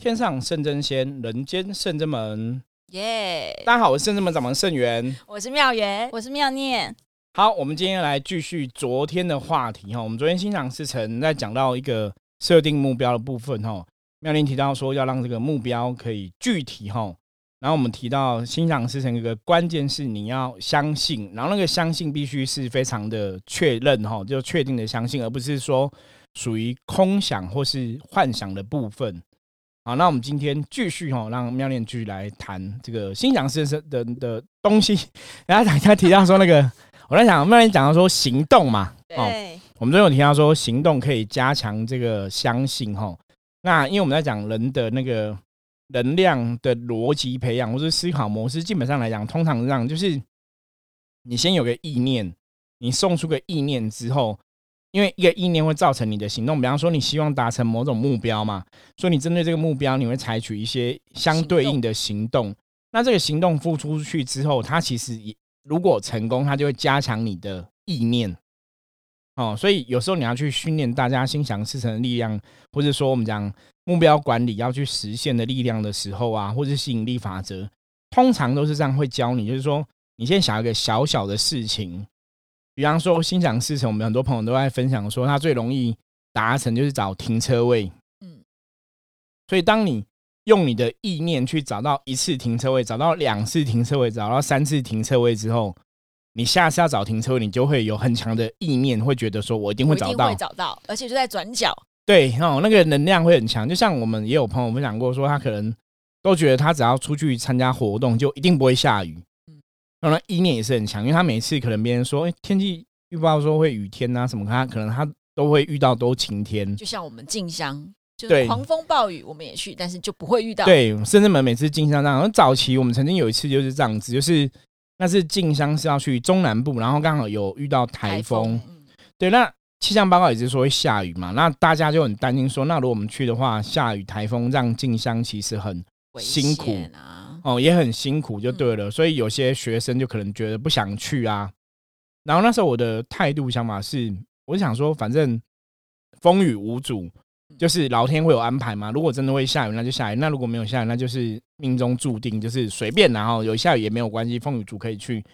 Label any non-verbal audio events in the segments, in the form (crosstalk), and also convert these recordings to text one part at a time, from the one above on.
天上圣真仙，人间圣真门。耶！大家好，我是圣真门掌门圣元，我是妙元，我是妙念。好，我们今天来继续昨天的话题哈。我们昨天欣赏师承在讲到一个设定目标的部分哈。妙念提到说要让这个目标可以具体哈。然后我们提到欣赏师成一个关键是你要相信，然后那个相信必须是非常的确认哈，就确定的相信，而不是说。属于空想或是幻想的部分。好，那我们今天继续哈，让妙念继续来谈这个心想事成的的东西。然后大家提到说那个，我在想妙念讲到说行动嘛，哦，我们都有提到说行动可以加强这个相信哈。那因为我们在讲人的那个能量的逻辑培养或是思考模式，基本上来讲，通常让就是你先有个意念，你送出个意念之后。因为一个意念会造成你的行动，比方说你希望达成某种目标嘛，所以你针对这个目标，你会采取一些相对应的行动。那这个行动付出去之后，它其实也如果成功，它就会加强你的意念。哦，所以有时候你要去训练大家心想事成的力量，或者说我们讲目标管理要去实现的力量的时候啊，或者吸引力法则，通常都是这样会教你，就是说你先想一个小小的事情。比方说，心想事成，我们很多朋友都在分享说，他最容易达成就是找停车位。嗯，所以当你用你的意念去找到一次停车位，找到两次停车位，找到三次停车位之后，你下次要找停车位，你就会有很强的意念，会觉得说我一定会找到，会找到，而且就在转角。对，哦，那个能量会很强。就像我们也有朋友分享过，说他可能都觉得他只要出去参加活动，就一定不会下雨。当然，意念也是很强，因为他每次可能别人说，哎，天气预报说会雨天啊什么，他可能他都会遇到都晴天。就像我们进香，对，狂风暴雨我们也去，但是就不会遇到。对，甚至们每次进香这样，早期我们曾经有一次就是这样子，就是那是进香是要去中南部，然后刚好有遇到台风。对，那气象报告也是说会下雨嘛，那大家就很担心说，那如果我们去的话，下雨台风让进香其实很辛苦啊。哦，也很辛苦，就对了。所以有些学生就可能觉得不想去啊。然后那时候我的态度想法是，我想说，反正风雨无阻，就是老天会有安排嘛。如果真的会下雨，那就下雨；那如果没有下雨，那就是命中注定，就是随便。然后有下雨也没有关系，风雨足可以去。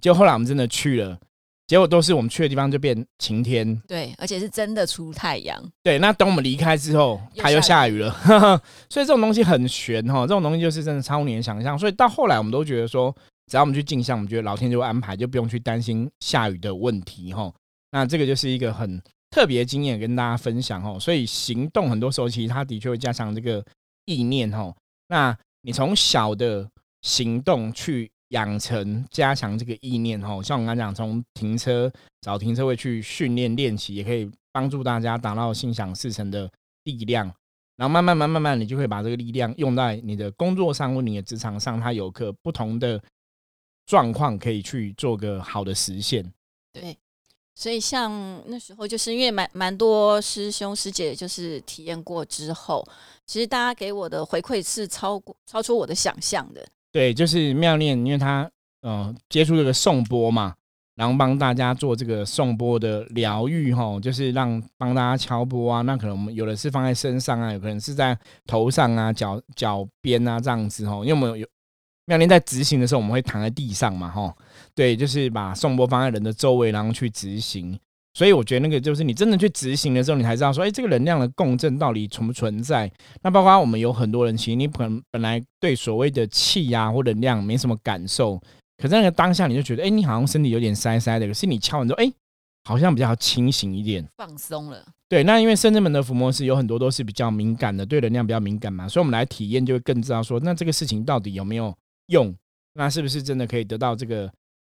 结果后来我们真的去了。结果都是我们去的地方就变晴天，对，而且是真的出太阳。对，那等我们离开之后，它又下雨了。(laughs) 所以这种东西很玄哈，这种东西就是真的超你的想象。所以到后来我们都觉得说，只要我们去镜像，我们觉得老天就会安排，就不用去担心下雨的问题哈。那这个就是一个很特别经验跟大家分享哦。所以行动很多时候其实它的确会加上这个意念哈。那你从小的行动去。养成加强这个意念哈，像我刚刚讲，从停车找停车位去训练练习，也可以帮助大家达到心想事成的力量。然后慢慢慢慢慢，你就会把这个力量用在你的工作上或你的职场上，它有个不同的状况可以去做个好的实现。对，所以像那时候，就是因为蛮蛮多师兄师姐就是体验过之后，其实大家给我的回馈是超过超出我的想象的。对，就是妙念，因为他呃接触这个颂钵嘛，然后帮大家做这个颂钵的疗愈哈，就是让帮大家敲钵啊。那可能我们有的是放在身上啊，有可能是在头上啊、脚脚边啊这样子哈。因为我们有妙念在执行的时候，我们会躺在地上嘛哈。对，就是把颂钵放在人的周围，然后去执行。所以我觉得那个就是你真的去执行的时候，你才知道说，哎，这个能量的共振到底存不存在？那包括我们有很多人，其实你本本来对所谓的气呀或能量没什么感受，可在那个当下你就觉得，哎，你好像身体有点塞塞的，可是你敲完之后，哎，好像比较清醒一点，放松了。对，那因为深圳门的伏魔师有很多都是比较敏感的，对能量比较敏感嘛，所以我们来体验就会更知道说，那这个事情到底有没有用？那是不是真的可以得到这个？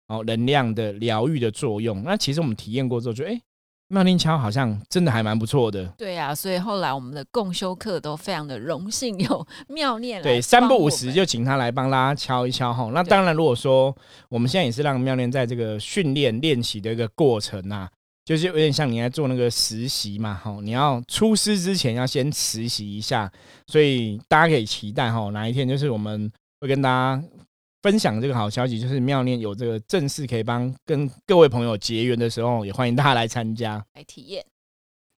哦，能量的疗愈的作用，那其实我们体验过之后，觉得哎，妙念敲好像真的还蛮不错的。对啊，所以后来我们的共修课都非常的荣幸有 (laughs) 妙念对三不五时就请他来帮大家敲一敲哈。那当然，如果说我们现在也是让妙念在这个训练练习的一个过程啊，就是有点像你在做那个实习嘛哈。你要出师之前要先实习一下，所以大家可以期待哈，哪一天就是我们会跟大家。分享这个好消息，就是妙念有这个正式可以帮跟各位朋友结缘的时候，也欢迎大家来参加来体验。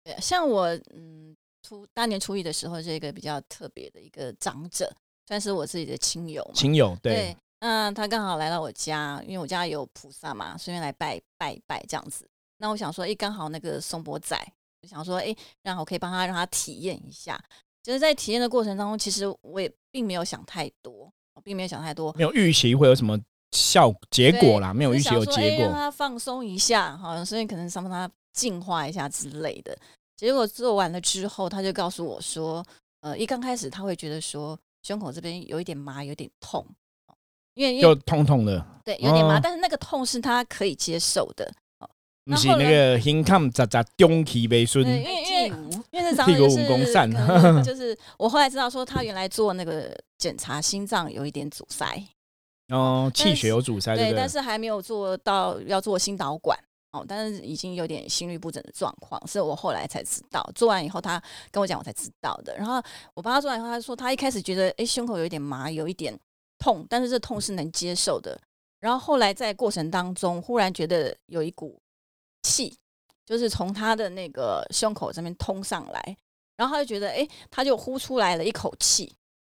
对，像我嗯，初大年初一的时候，是一个比较特别的一个长者，算是我自己的亲友嘛。亲友对，对，那他刚好来到我家，因为我家有菩萨嘛，顺便来拜拜拜这样子。那我想说，哎，刚好那个松波仔，就想说，哎，让我可以帮他让他体验一下。就是在体验的过程当中，其实我也并没有想太多，我并没有想太多，没有预习会有什么效结果啦，没有预习有结果。让他放松一下，好，所以可能想帮他净化一下之类的。结果做完了之后，他就告诉我说，呃，一刚开始他会觉得说胸口这边有一点麻，有点痛，因为因就痛痛的，对有点麻，哦但是那个痛是他可以接受的。不是那个胸坎咋咋中气没顺，因为因为为因为这长屁股者就是五公 (laughs) 就是我后来知道说他原来做那个检查心脏有一点阻塞，哦，但气血有阻塞，对？但是还没有做到要做心导管哦，但是已经有点心律不整的状况，是我后来才知道。做完以后，他跟我讲，我才知道的。然后我帮他做完以后，他说他一开始觉得哎胸口有一点麻，有一点痛，但是这痛是能接受的。然后后来在过程当中，忽然觉得有一股气，就是从他的那个胸口这边通上来，然后他就觉得哎，他就呼出来了一口气，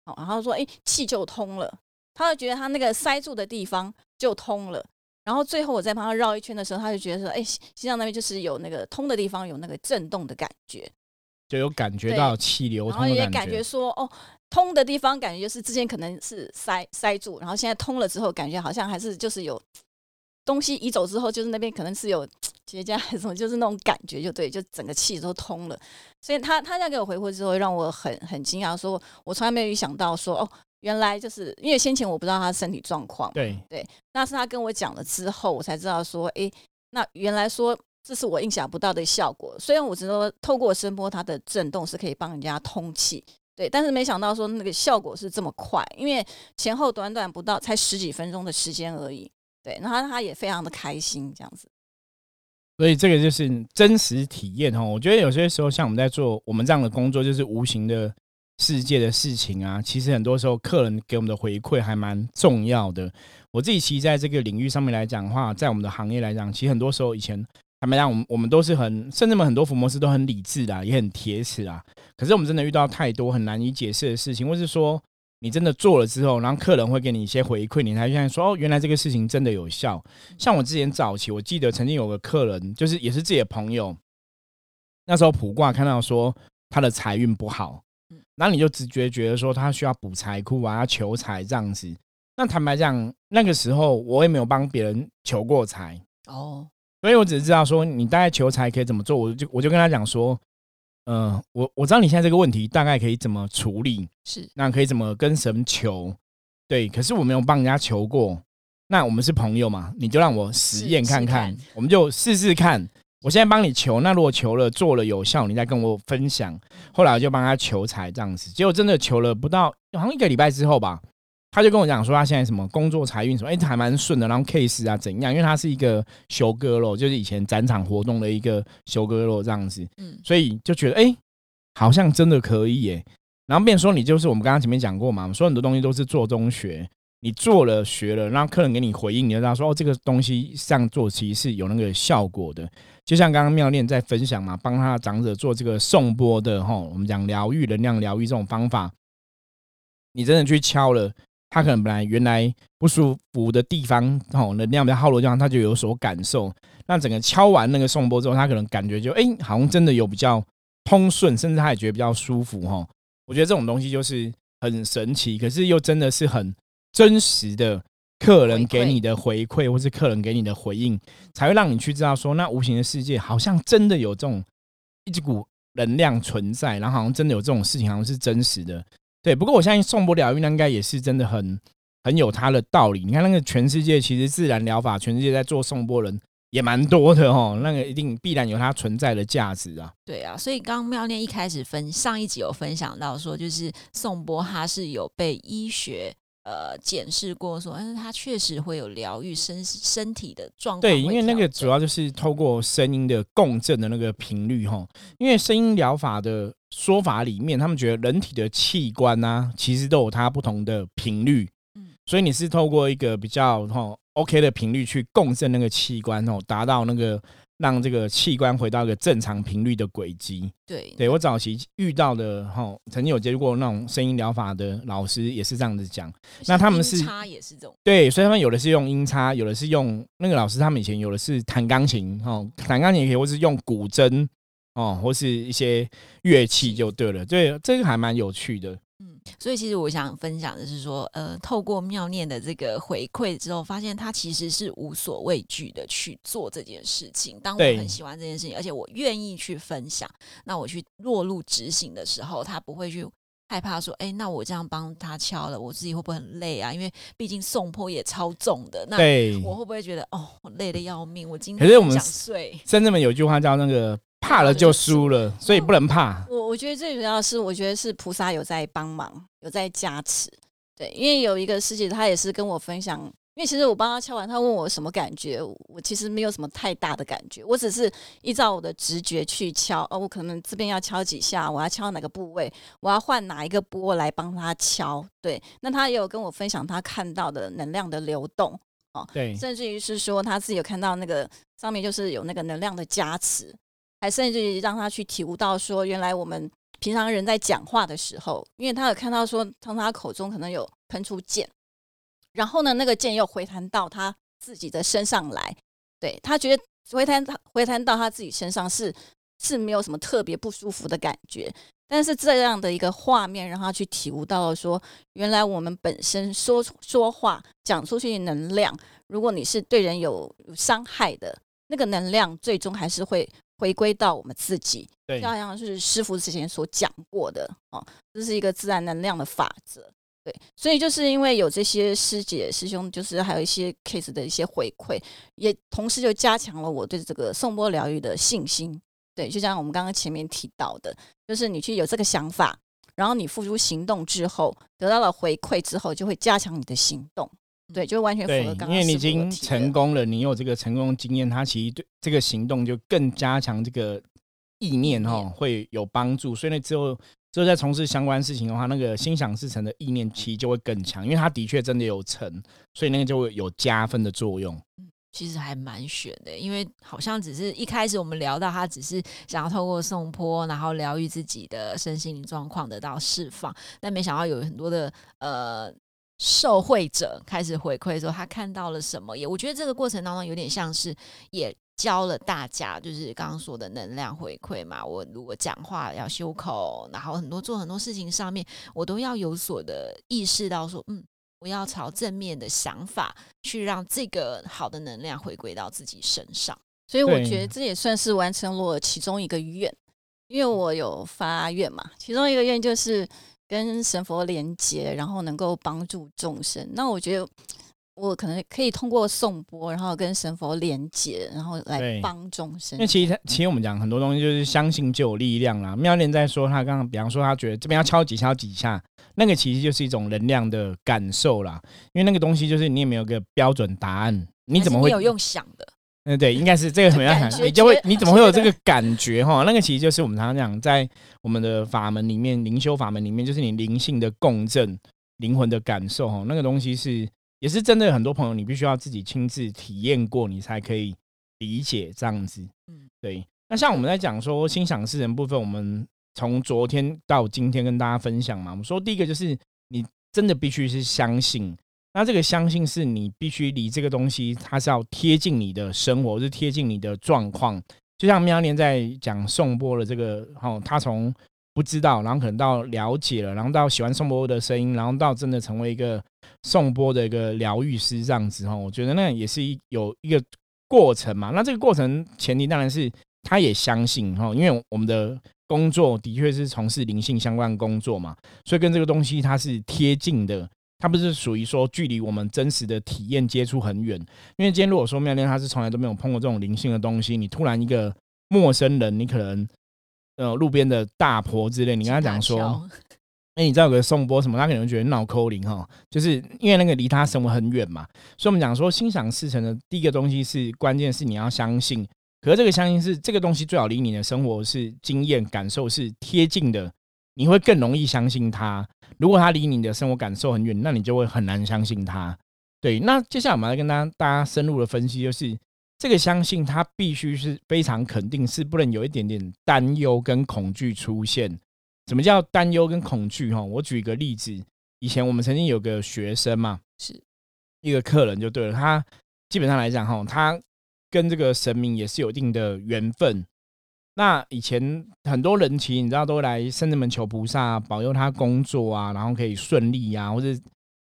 哦，然后说哎气就通了。他就觉得他那个塞住的地方就通了，然后最后我在帮他绕一圈的时候，他就觉得说，哎，心心脏那边就是有那个通的地方有那个震动的感觉，就有感觉到气流然后通的感也感觉说，哦，通的地方感觉就是之前可能是塞塞住，然后现在通了之后，感觉好像还是就是有东西移走之后，就是那边可能是有 (tsk) 结痂还是什么，就是那种感觉，就对，就整个气都通了。所以他他这样给我回复之后，让我很很惊讶，说我从来没有预想到说，哦，原来就是因为先前我不知道他身体状况，对对，那是他跟我讲了之后，我才知道说，诶，那原来说这是我意想不到的效果。虽然我知道透过声波它的震动是可以帮人家通气，对，但是没想到说那个效果是这么快，因为前后短短不到才十几分钟的时间而已。对，那他他也非常的开心，这样子。所以这个就是真实体验哈。我觉得有些时候，像我们在做我们这样的工作，就是无形的世界的事情啊。其实很多时候，客人给我们的回馈还蛮重要的。我自己其实在这个领域上面来讲的话，在我们的行业来讲，其实很多时候以前他们让我们我们都是很，甚至们很多福摩斯都很理智的，也很铁齿啊。可是我们真的遇到太多很难以解释的事情，或是说你真的做了之后，然后客人会给你一些回馈，你才现在说哦，原来这个事情真的有效。像我之前早期，我记得曾经有个客人，就是也是自己的朋友，那时候卜卦看到说他的财运不好嗯，然后你就直觉觉得说他需要补财库啊，要求财这样子。那坦白讲，那个时候我也没有帮别人求过财，哦，所以我只是知道说你大概求财可以怎么做，我就我就跟他讲说，嗯、我我知道你现在这个问题大概可以怎么处理，是那可以怎么跟神求？对，可是我没有帮人家求过。那我们是朋友嘛，你就让我实验看看，试试看我们就试试看。我现在帮你求，那如果求了做了有效，你再跟我分享。后来我就帮他求财这样子，结果真的求了不到好像一个礼拜之后吧，他就跟我讲说他现在什么工作财运什么，哎、还蛮顺的，然后 case 啊怎样，因为他是一个修哥咯，就是以前展场活动的一个修哥咯这样子，嗯，所以就觉得哎、诶好像真的可以耶。然后变成说你就是我们刚刚前面讲过嘛，说很多东西都是做中学，你做了学了，让客人给你回应，你就知道说哦，这个东西这样做其实是有那个效果的。就像刚刚妙念在分享嘛，帮他的长者做这个颂钵的哈，我们讲疗愈能量疗愈这种方法，你真的去敲了。他可能本来原来不舒服的地方，哦，能量比较耗弱的地方，他就有所感受。那整个敲完那个颂钵之后，他可能感觉就哎、好像真的有比较通顺，甚至他也觉得比较舒服哈。我觉得这种东西就是很神奇，可是又真的是很真实的客人给你的回馈，或是客人给你的回应，才会让你去知道说，那无形的世界好像真的有这种一股能量存在，然后好像真的有这种事情，好像是真实的。对，不过我相信颂钵疗愈那应该也是真的很很有它的道理。你看那个全世界其实自然疗法，全世界在做颂钵人也蛮多的哦，那个一定必然有它存在的价值啊。对啊，所以刚刚妙念一开始分上一集有分享到说，就是颂钵它是有被医学呃检视过说，但是，它确实会有疗愈身身体的状况会对，因为那个主要就是透过声音的共振的那个频率哈，因为声音疗法的说法里面，他们觉得人体的器官啊，其实都有它不同的频率，嗯所以你是透过一个比较哈 OK 的频率去共振那个器官哦，达到那个让这个器官回到一个正常频率的轨迹。对对我早期遇到的哈，曾经有接触过那种声音疗法的老师，也是这样子讲。那他们是音叉也是这种，对，所以他们有的是用音叉，有的是用那个老师他们以前有的是弹钢琴哦，弹钢琴也可以，或是用古筝哦，或是一些乐器就对了。对，这个还蛮有趣的。嗯，所以其实我想分享的是说，呃，透过妙念的这个回馈之后，发现他其实是无所畏惧的去做这件事情。当我很喜欢这件事情，而且我愿意去分享，那我去落入执行的时候，他不会去害怕说，哎，那我这样帮他敲了，我自己会不会很累啊？因为毕竟送坡也超重的，那对，我会不会觉得，哦，我累的要命，我今可是我们天很想睡。(laughs) 深圳们有句话叫那个怕了就输了，所以不能怕。我我觉得最主要是，我觉得是菩萨有在帮忙，有在加持。对，因为有一个师姐，她也是跟我分享，因为其实我帮她敲完，她问我什么感觉，我其实没有什么太大的感觉，我只是依照我的直觉去敲。哦，我可能这边要敲几下，我要敲哪个部位，我要换哪一个波来帮她敲。对，那她也有跟我分享她看到的能量的流动，哦对，甚至于是说她自己有看到那个上面就是有那个能量的加持。还甚至让他去体悟到说，原来我们平常人在讲话的时候，因为他有看到说，从他口中可能有喷出剑，然后呢，那个剑又回弹到他自己的身上来，对他觉得回弹回弹到他自己身上是是没有什么特别不舒服的感觉，但是这样的一个画面让他去体悟到了说，原来我们本身说说话讲出去的能量，如果你是对人有伤害的，那个能量最终还是会。回归到我们自己，对，就好像是师傅之前所讲过的哦，这是一个自然能量的法则，对，所以就是因为有这些师姐师兄，就是还有一些 case 的一些回馈，也同时就加强了我对这个颂钵疗愈的信心，对，就像我们刚刚前面提到的，就是你去有这个想法，然后你付出行动之后，得到了回馈之后，就会加强你的行动。对，就完全符合刚刚。因为你已经成功了，你有这个成功经验，它其实对这个行动就更加强这个意念哈，会有帮助。所以那，之后之后在从事相关事情的话，那个心想事成的意念其实就会更强，因为它的确真的有成，所以那个就会有加分的作用。嗯，其实还蛮悬的，因为好像只是一开始我们聊到他只是想要透过送坡，然后疗愈自己的身心灵状况得到释放，但没想到有很多的呃。受惠者开始回馈说他看到了什么，也我觉得这个过程当中有点像是也教了大家，就是刚刚说的能量回馈嘛。我如果讲话要修口，然后很多做很多事情上面，我都要有所的意识到说，嗯，我要朝正面的想法去让这个好的能量回归到自己身上。所以我觉得这也算是完成了我其中一个愿，因为我有发愿嘛，其中一个愿就是。跟神佛连接，然后能够帮助众生。那我觉得我可能可以通过颂钵，然后跟神佛连接，然后来帮众生。因为其实，其实我们讲很多东西，就是相信就有力量啦。妙莲在说，他刚刚比方说，他觉得这边要敲几敲几下，那个其实就是一种能量的感受啦。因为那个东西就是你也没有个标准答案，你怎么会有用想的？嗯，对，应该是这个怎么样想，你就会你怎么会有这个感觉哈？那个其实就是我们常常讲，在我们的法门里面，灵修法门里面，就是你灵性的共振、灵魂的感受哈。那个东西是也是真的，很多朋友你必须要自己亲自体验过，你才可以理解这样子。嗯，对。那像我们在讲说心想事成部分，我们从昨天到今天跟大家分享嘛，我们说第一个就是你真的必须是相信。那这个相信是你必须离这个东西，它是要贴近你的生活，是贴近你的状况。就像喵年在讲颂钵的这个，哦，他从不知道，然后可能到了解了，然后到喜欢颂钵的声音，然后到真的成为一个颂钵的一个疗愈师这样子，哈，我觉得那也是一有一个过程嘛。那这个过程前提当然是他也相信，哈，因为我们的工作的确是从事灵性相关工作嘛，所以跟这个东西它是贴近的。它不是属于说距离我们真实的体验接触很远，因为今天如果说妙恋他是从来都没有碰过这种灵性的东西，你突然一个陌生人，你可能呃路边的大婆之类，你跟他讲说，(laughs) 哎，你知道有个颂钵什么，他可能觉得脑扣灵哈，就是因为那个离他生活很远嘛，所以我们讲说心想事成的第一个东西是关键是你要相信，可是这个相信是这个东西最好离你的生活是经验感受是贴近的。你会更容易相信他。如果他离你的生活感受很远，那你就会很难相信他。对，那接下来我们来跟大家大家深入的分析，就是这个相信他必须是非常肯定，是不能有一点点担忧跟恐惧出现。什么叫担忧跟恐惧？哈，我举一个例子，以前我们曾经有个学生嘛，是一个客人就对了，他基本上来讲，哈，他跟这个神明也是有一定的缘分。那以前很多人其实你知道都来圣人门求菩萨保佑他工作啊，然后可以顺利啊，或者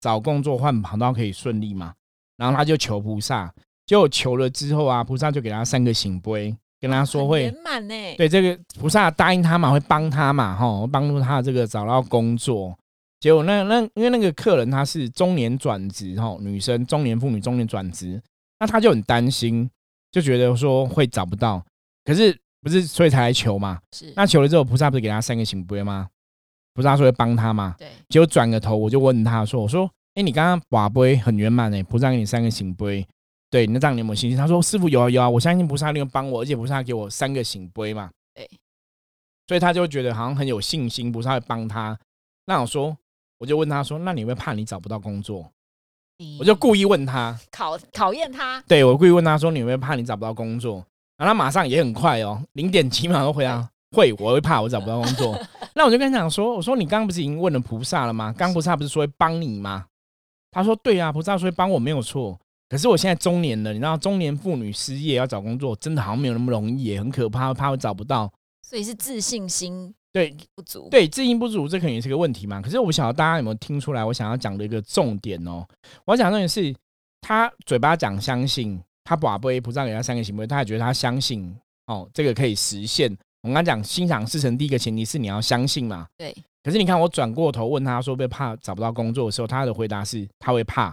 找工作换跑道可以顺利嘛。然后他就求菩萨，结果求了之后啊，菩萨就给他三个醒杯，跟他说会圆满呢。对这个菩萨答应他嘛，会帮他嘛，哈，帮助他这个找到工作。结果那那因为那个客人他是中年转职，哈，女生中年妇女中年转职，那他就很担心，就觉得说会找不到。可是。不是，所以才来求嘛。是，那求了之后，菩萨不是给他三个醒杯吗？菩萨说会帮他嘛？对。结果转个头，我就问他说：“我说，哎，你刚刚把杯很圆满诶，菩萨给你三个醒杯，对，那这样你有没有信心？”他说：“师傅有啊有啊，我相信菩萨一定会帮我，而且菩萨给我三个醒杯嘛。”对。所以他就觉得好像很有信心，菩萨会帮他。那我说，我就问他说：“那你会怕你找不到工作？”我就故意问他，考考验他。对我故意问他说：“你会怕你找不到工作？”然后他马上也很快哦，零点几秒都回答会，我会怕我找不到工作。(laughs) 那我就跟他讲说，我说你刚刚不是已经问了菩萨了吗？刚菩萨不是说会帮你吗？他说对啊，菩萨说会帮我没有错。可是我现在中年了，你知道中年妇女失业要找工作，真的好像没有那么容易，也很可怕，怕会找不到。所以是自信心对不足，对自信不足，这肯定是个问题嘛。可是我不晓得大家有没有听出来，我想要讲的一个重点哦。我要讲重点是，他嘴巴讲相信。他把杯菩萨给他三个行为，他也觉得他相信哦，这个可以实现。我刚刚讲心想事成，第一个前提是你要相信嘛。对。可是你看，我转过头问他说，被怕找不到工作的时候，他的回答是他会怕。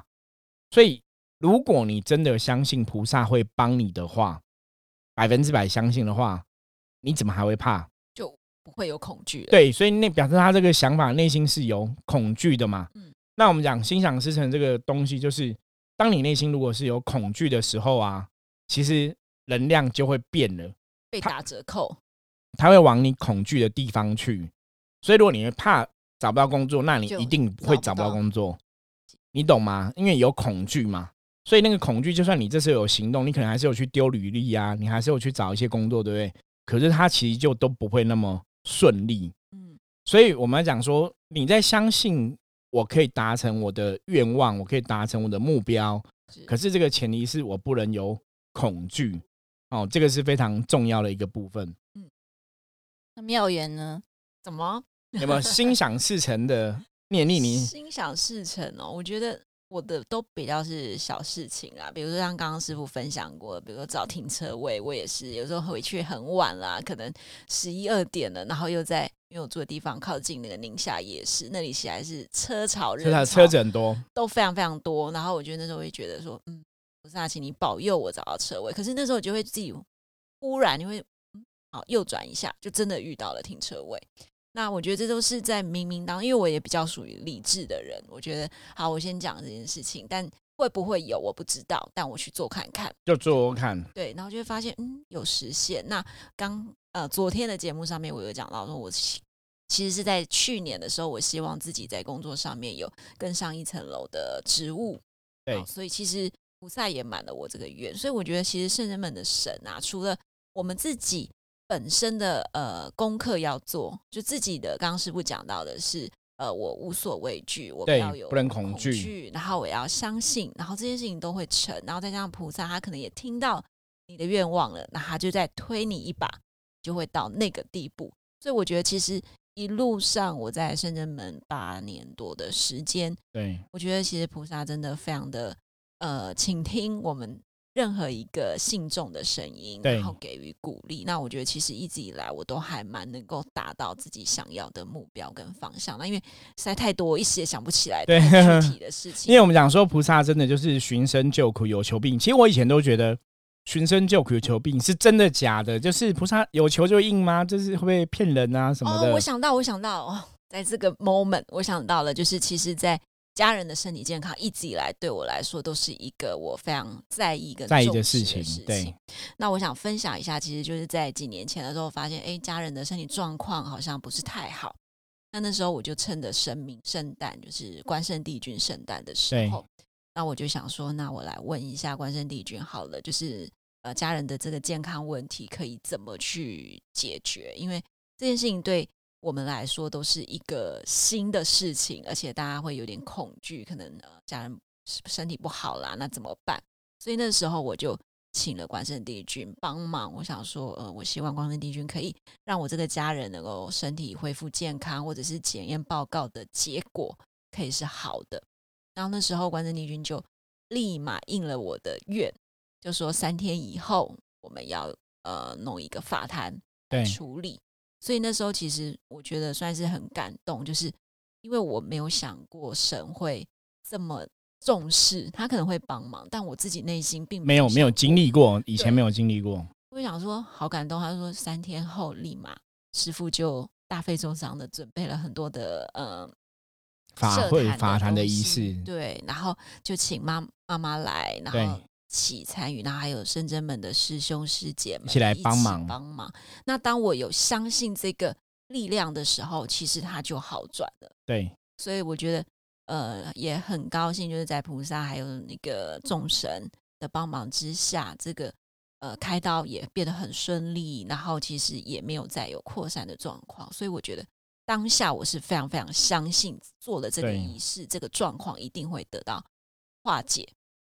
所以，如果你真的相信菩萨会帮你的话，百分之百相信的话，你怎么还会怕？就不会有恐惧。对，所以那表示他这个想法内心是有恐惧的嘛。嗯。那我们讲心想事成这个东西，就是。当你内心如果是有恐惧的时候啊，其实能量就会变了，被打折扣，它会往你恐惧的地方去。所以如果你会怕找不到工作，那你一定会找不到工作，你懂吗？因为有恐惧嘛，所以那个恐惧，就算你这次有行动，你可能还是有去丢履历啊，你还是有去找一些工作，对不对？可是它其实就都不会那么顺利。嗯，所以我们讲说，你在相信。我可以达成我的愿望，我可以达成我的目标，可是这个前提是我不能有恐惧哦，这个是非常重要的一个部分。嗯，那妙言呢？怎么有没有心想事成的念力？你心想事成哦，我觉得。我的都比较是小事情啊，比如说像刚刚师傅分享过，比如说找停车位，我也是有时候回去很晚啦，可能十一二点了，然后又在因为我住的地方靠近那个宁夏夜市，那里起来是车潮人潮，车子很多，都非常非常多。然后我觉得那时候会觉得说，嗯，菩萨，请你保佑我找到车位。可是那时候就会自己忽然你会嗯，好右转一下，就真的遇到了停车位。那我觉得这都是在冥冥当中，因为我也比较属于理智的人，我觉得好，我先讲这件事情，但会不会有我不知道，但我去做看看，就做看，对，然后就会发现，嗯，有实现。那刚呃昨天的节目上面，我有讲到说，我其实是在去年的时候，我希望自己在工作上面有更上一层楼的职务，对，所以其实菩萨也满了我这个愿，所以我觉得其实圣人们的神啊，除了我们自己。本身的呃功课要做，就自己的。刚刚师傅讲到的是，呃，我无所畏惧，我不要有不能恐惧，然后我要相信，然后这件事情都会成，然后再加上菩萨，他可能也听到你的愿望了，那他就在推你一把，就会到那个地步。所以我觉得，其实一路上我在深圳门八年多的时间，对我觉得其实菩萨真的非常的呃倾听我们。任何一个信众的声音，然后给予鼓励。那我觉得其实一直以来我都还蛮能够达到自己想要的目标跟方向。那因为实在太多，一时也想不起来具体 (laughs) 的事情。因为我们讲说菩萨真的就是寻声救苦有求必应。其实我以前都觉得寻声救苦有求必应是真的假的？就是菩萨有求就应吗？就是会不会骗人啊什么的？我想到，我想到哦，在这个 moment，我想到了，就是其实，在。家人的身体健康一直以来对我来说都是一个我非常在意跟在意的事情。对，那我想分享一下，其实就是在几年前的时候，发现哎，家人的身体状况好像不是太好。那那时候我就趁着神明圣诞，就是关圣帝君圣诞的时候，那我就想说，那我来问一下关圣帝君好了，就是呃家人的这个健康问题可以怎么去解决，因为这件事情对我们来说都是一个新的事情，而且大家会有点恐惧，可能呃家人身体不好啦，那怎么办？所以那时候我就请了关圣帝君帮忙，我想说，呃，我希望关圣帝君可以让我这个家人能够身体恢复健康，或者是检验报告的结果可以是好的。然后那时候关圣帝君就立马应了我的愿，就说三天以后我们要呃弄一个法坛对处理。所以那时候其实我觉得算是很感动，就是因为我没有想过神会这么重视，他可能会帮忙，但我自己内心并没有没有想经历过，以前对没有经历过，我想说好感动，他就说三天后立马师傅就大费周章的准备了很多的呃法会法坛的仪式，对，然后就请妈妈妈来，然对后一起参与，然后还有深圳们的师兄师姐们一起来帮忙帮忙。那当我有相信这个力量的时候，其实它就好转了。对所以我觉得，呃，也很高兴，就是在菩萨还有那个众神的帮忙之下，这个呃开刀也变得很顺利，然后其实也没有再有扩散的状况。所以我觉得当下我是非常非常相信，做了这个对仪式，这个状况一定会得到化解。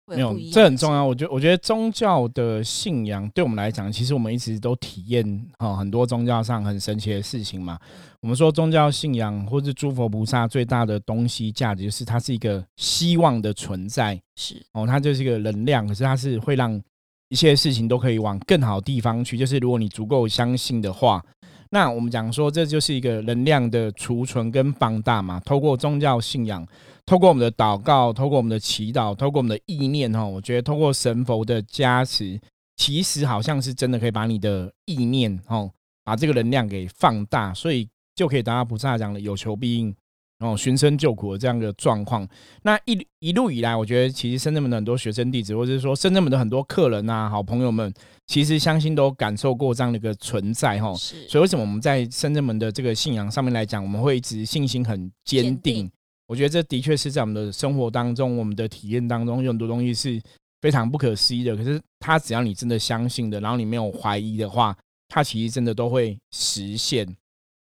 会没有这很重要。我觉得我觉得宗教的信仰对我们来讲，其实我们一直都体验哦很多宗教上很神奇的事情嘛。我们说宗教信仰或是诸佛菩萨最大的东西价值，就是它是一个希望的存在。是哦，它就是一个能量，可是它是会让一切事情都可以往更好的地方去。就是如果你足够相信的话，那我们讲说这就是一个能量的储存跟放大嘛。透过宗教信仰，透过我们的祷告，透过我们的祈祷，透过我们的意念，哈，我觉得透过神佛的加持，其实好像是真的可以把你的意念，哦，把这个能量给放大，所以就可以达到菩萨讲的有求必应。哦，寻声救苦的这样的状况，那一一路以来，我觉得其实深圳门的很多学生弟子，或者是说深圳门的很多客人啊、好朋友们，其实相信都感受过这样的一个存在哈。是，所以为什么我们在深圳门的这个信仰上面来讲，我们会一直信心很坚定？我觉得这的确是在我们的生活当中、我们的体验当中，有很多东西是非常不可思议的。可是它只要你真的相信的，然后你没有怀疑的话，它其实真的都会实现。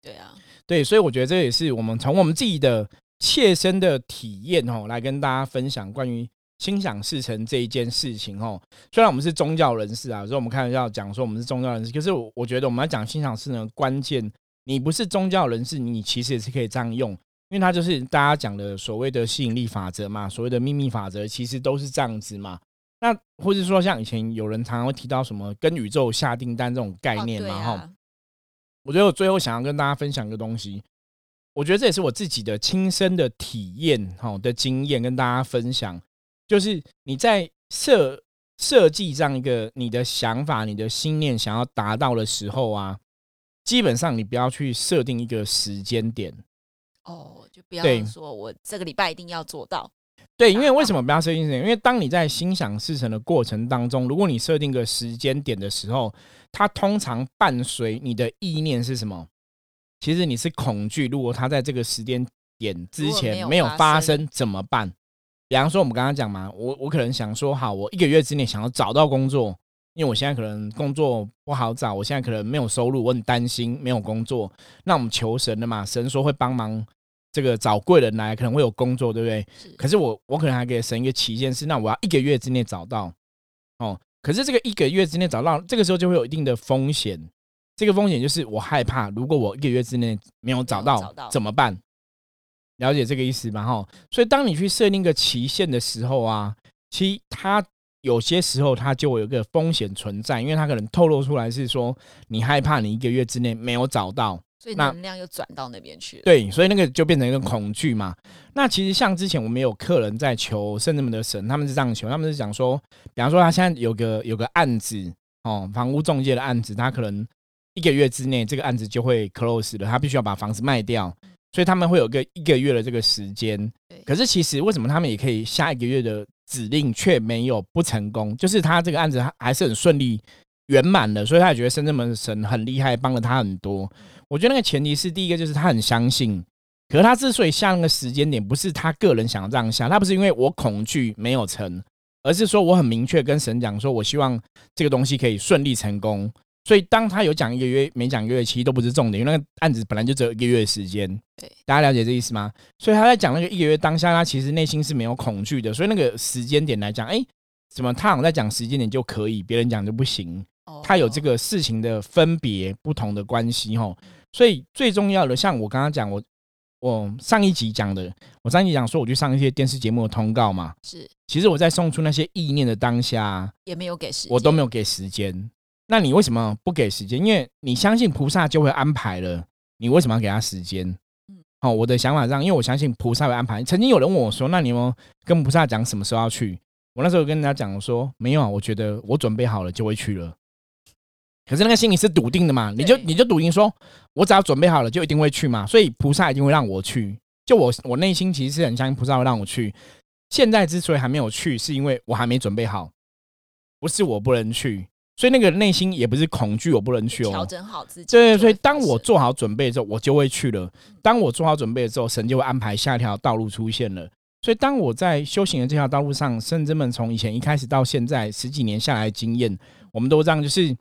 对啊，对，所以我觉得这也是我们从我们自己的切身的体验哦，来跟大家分享关于心想事成这一件事情哦。虽然我们是宗教人士啊，所以我们开玩笑讲说我们是宗教人士，可是我我觉得我们要讲心想事成的关键，你不是宗教人士，你其实也是可以这样用，因为它就是大家讲的所谓的吸引力法则嘛，所谓的秘密法则，其实都是这样子嘛。那或者说像以前有人常常会提到什么跟宇宙下订单这种概念嘛，哈、啊，我觉得我最后想要跟大家分享一个东西，我觉得这也是我自己的亲身的体验，哈的经验跟大家分享，就是你在设设计这样一个你的想法、你的心念想要达到的时候啊，基本上你不要去设定一个时间点，哦，就不要对说我这个礼拜一定要做到，对，因为为什么不要设定时间？因为当你在心想事成的过程当中，如果你设定个时间点的时候，它通常伴随你的意念是什么？其实你是恐惧，如果它在这个时间点之如果没有前没有发生发生怎么办？比方说，我们刚刚讲嘛，我我可能想说，好，我一个月之内想要找到工作，因为我现在可能工作不好找，我现在可能没有收入，我很担心没有工作。那我们求神的嘛，神说会帮忙这个找贵人来，可能会有工作，对不对？是可是我我可能还给神一个期限是，那我要一个月之内找到哦。可是这个一个月之内找到，这个时候就会有一定的风险。这个风险就是我害怕，如果我一个月之内没有找到怎么办？了解这个意思吗？哈，所以当你去设定一个期限的时候啊，其实它有些时候它就会有一个风险存在，因为它可能透露出来是说你害怕你一个月之内没有找到，所以能量又转到那边去了。对，所以那个就变成一个恐惧嘛。那其实像之前我们有客人在求圣人们的神，他们是这样求，他们是讲说，比方说他现在有个有个案子哦，房屋中介的案子，他可能一个月之内这个案子就会 close 了，他必须要把房子卖掉，所以他们会有个一个月的这个时间对。可是其实为什么他们也可以下一个月的指令却没有不成功？就是他这个案子还还是很顺利圆满的，所以他也觉得深圳门的神很厉害，帮了他很多。我觉得那个前提是第一个就是他很相信，可是他之所以下那个时间点，不是他个人想要这样下，他不是因为我恐惧没有成，而是说我很明确跟神讲说，我希望这个东西可以顺利成功。所以当他有讲一个月，没讲一个月，其实都不是重点，因为那个案子本来就只有一个月的时间。对，大家了解这意思吗？所以他在讲那个一个月当下，他其实内心是没有恐惧的。所以那个时间点来讲，哎，怎么他好像在讲时间点就可以，别人讲就不行？他有这个事情的分别不同的关系吼。所以最重要的，像我刚刚讲，我我上一集讲的，我上一集讲说我去上一些电视节目的通告嘛，是，其实我在送出那些意念的当下，也没有给时，我都没有给时间。那你为什么不给时间？因为你相信菩萨就会安排了，你为什么要给他时间？嗯，好，我的想法这样，因为我相信菩萨会安排。曾经有人问我说：“那你有跟菩萨讲什么时候要去？”我那时候跟人家讲说：“没有啊，我觉得我准备好了就会去了。”可是那个心里是笃定的嘛？你就你就笃定说，我只要准备好了就一定会去嘛？所以菩萨一定会让我去。就我我内心其实是很相信菩萨会让我去。现在之所以还没有去，是因为我还没准备好，不是我不能去。所以那个内心也不是恐惧，我不能去哦。调整好自己。对，所以当我做好准备之后，我就会去了。当我做好准备之后，神就会安排下一条道路出现了。所以当我在修行的这条道路上，甚至们从以前一开始到现在十几年下来的经验，我们都这样，就是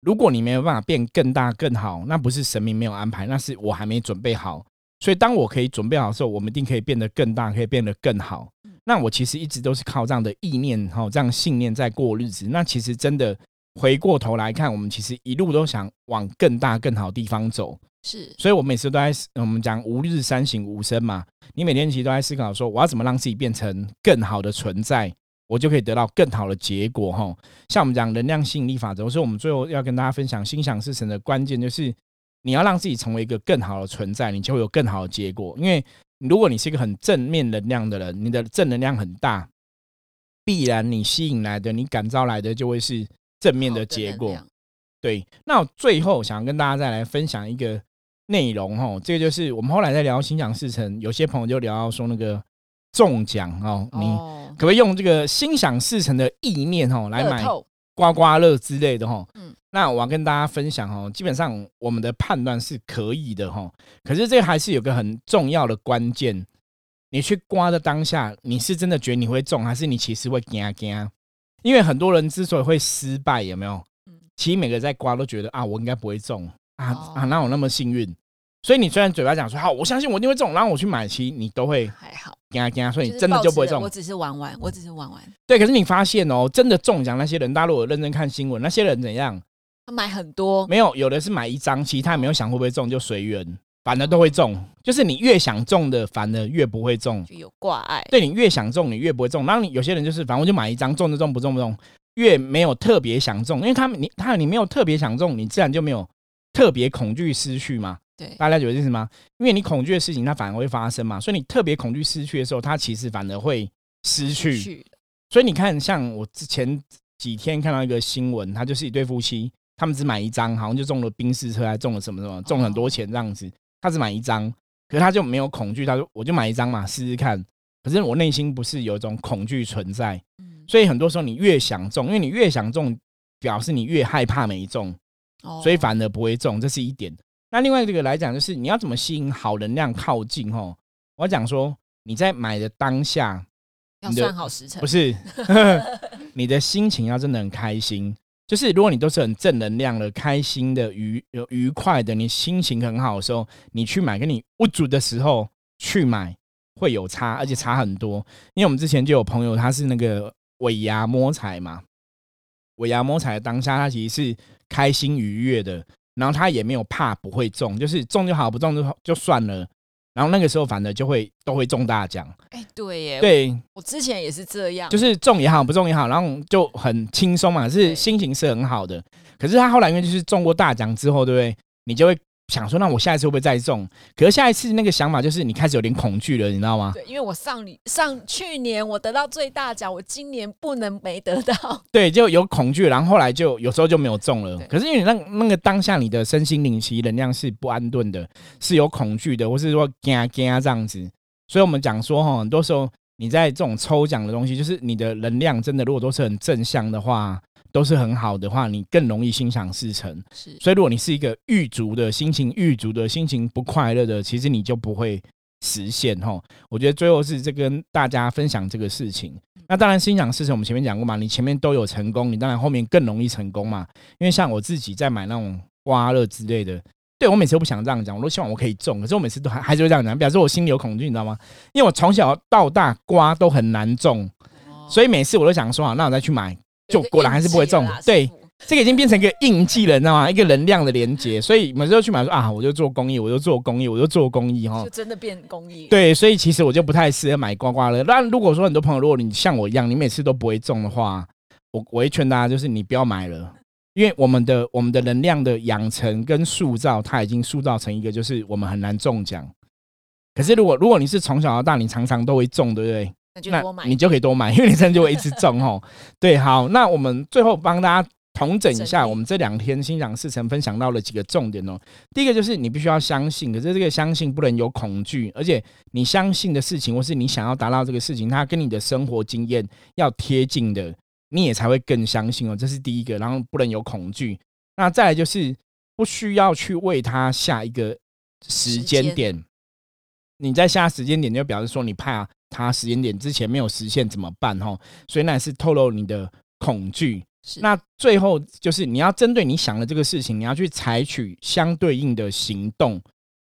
如果你没有办法变更大更好，那不是神明没有安排，那是我还没准备好。所以当我可以准备好的时候，我们一定可以变得更大，可以变得更好。那我其实一直都是靠这样的意念哈，这样信念在过日子。那其实真的。回过头来看，我们其实一路都想往更大、更好的地方走，是。所以，我每次都在我们讲“吾日三省吾身”嘛。你每天其实都在思考说，我要怎么让自己变成更好的存在，我就可以得到更好的结果。哈，像我们讲能量吸引力法则，所以我们最后要跟大家分享心想事成的关键，就是你要让自己成为一个更好的存在，你就会有更好的结果。因为如果你是一个很正面能量的人，你的正能量很大，必然你吸引来的、你感召来的就会是。正面的结果，对。那最后想跟大家再来分享一个内容哈，这个就是我们后来在聊心想事成，有些朋友就聊到说那个中奖哦，你可不可以用这个心想事成的意念哦来买刮刮乐之类的哈？嗯，那我要跟大家分享哦，基本上我们的判断是可以的哈，可是这还是有个很重要的关键，你去刮的当下，你是真的觉得你会中，还是你其实会惊惊？因为很多人之所以会失败，有没有？嗯，其实每个在刮都觉得啊，我应该不会中啊啊，哪有那么幸运？所以你虽然嘴巴讲说好，我相信我一定会中，然后我去买，其实你都会还好，惊啊惊啊，所以真的就不会中。我只是玩玩，我只是玩玩。对，可是你发现哦，真的中奖那些人，大家如果认真看新闻，那些人怎样？他买很多，没有，有的是买一张，其他也没有想会不会中，就随缘。反而都会中，就是你越想中的，反而越不会中。就有挂碍，对你越想中，你越不会中。然后你有些人就是，反正我就买一张，中就中，不中不中。越没有特别想中，因为他们你他你没有特别想中，你自然就没有特别恐惧失去嘛。对，大家觉得是什么？因为你恐惧的事情，它反而会发生嘛。所以你特别恐惧失去的时候，它其实反而会失去。所以你看，像我之前几天看到一个新闻，他就是一对夫妻，他们只买一张，好像就中了宾士车，还中了什么什么，中很多钱这样子。他只买一张，可是他就没有恐惧。他说：“我就买一张嘛，试试看。”可是我内心不是有一种恐惧存在，所以很多时候你越想中，因为你越想中，表示你越害怕没中，所以反而不会中。这是一点。那另外这个来讲，就是你要怎么吸引好能量靠近？哦，我讲说你在买的当下要算好时辰，不是 (laughs) (laughs) 你的心情要真的很开心。就是如果你都是很正能量的、开心的、愉有愉快的，你心情很好的时候，你去买，跟你不足的时候去买会有差，而且差很多。因为我们之前就有朋友，他是那个尾牙摸彩嘛，尾牙摸彩的当下，他其实是开心愉悦的，然后他也没有怕不会中，就是中就好，不中就就算了。然后那个时候，反正就会都会中大奖。哎，对耶，对我之前也是这样，就是中也好，不中也好，然后就很轻松嘛，是心情是很好的。可是他后来因为就是中过大奖之后，对不对？你就会。想说，那我下一次会不会再中？可是下一次那个想法就是你开始有点恐惧了，你知道吗？对，因为我上你上去年我得到最大奖，我今年不能没得到。(laughs) 对，就有恐惧，然后后来就有时候就没有中了。可是因为那那个当下你的身心灵其实能量是不安顿的，是有恐惧的，或是说惊惊啊这样子。所以我们讲说哈，很多时候你在这种抽奖的东西，就是你的能量真的如果都是很正向的话。都是很好的话，你更容易心想事成。是，所以如果你是一个郁卒的心情，郁卒的心情不快乐的，其实你就不会实现哈。我觉得最后是这跟大家分享这个事情。那当然，心想事成，我们前面讲过嘛，你前面都有成功，你当然后面更容易成功嘛。因为像我自己在买那种刮乐之类的，对我每次都不想这样讲，我都希望我可以中，可是我每次都还还是会这样讲，表示我心里有恐惧，你知道吗？因为我从小到大刮都很难中，所以每次我都想说好，那我再去买，就果然还是不会中。对。这个已经变成一个印记了，你知道吗？一个能量的连接，所以每次都去买说啊，我就做公益，我就做公益，我就做公益哈，就真的变公益。对，所以其实我就不太适合买刮刮乐。那如果说很多朋友，如果你像我一样，你每次都不会中的话，我我会劝大家，就是你不要买了，因为我们的我们的能量的养成跟塑造，它已经塑造成一个，就是我们很难中奖。可是如果如果你是从小到大，你常常都会中，对不对？那就多买你就可以多买，因为你真的就会一直中哦。(laughs) 对，好，那我们最后帮大家。重整一下，我们这两天心想事成分享到了几个重点哦。第一个就是你必须要相信，可是这个相信不能有恐惧，而且你相信的事情或是你想要达到这个事情，它跟你的生活经验要贴近的，你也才会更相信哦。这是第一个，然后不能有恐惧。那再来就是不需要去为它下一个时间点，你在下时间点就表示说你怕他时间点之前没有实现怎么办？哈，所以那也是透露你的恐惧。那最后就是你要针对你想的这个事情，你要去采取相对应的行动，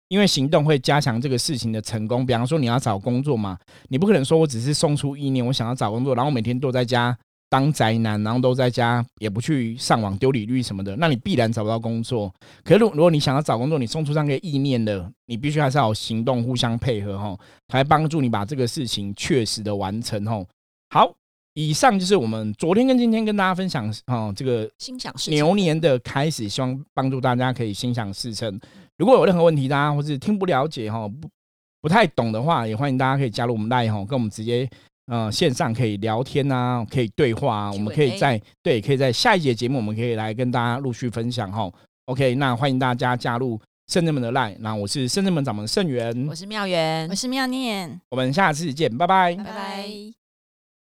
因为行动会加强这个事情的成功。比方说你要找工作嘛，你不可能说我只是送出意念，我想要找工作，然后每天都在家当宅男，然后都在家也不去上网丢履历什么的，那你必然找不到工作。可是如果你想要找工作，你送出这个意念的，你必须还是要行动互相配合哈，才帮助你把这个事情确实的完成哈。好。以上就是我们昨天跟今天跟大家分享哦，这个心想事牛年的开始，希望帮助大家可以心想事成。如果有任何问题，大家或是听不了解哈，不不太懂的话，也欢迎大家可以加入我们赖哈，跟我们直接呃线上可以聊天啊，可以对话啊，我们可以在对，可以在下一节节目，我们可以来跟大家陆续分享哈。OK，那欢迎大家加入圣人门的赖，那我是圣人门掌门圣元，我是妙元，我是妙念，我们下次见，拜拜，拜拜。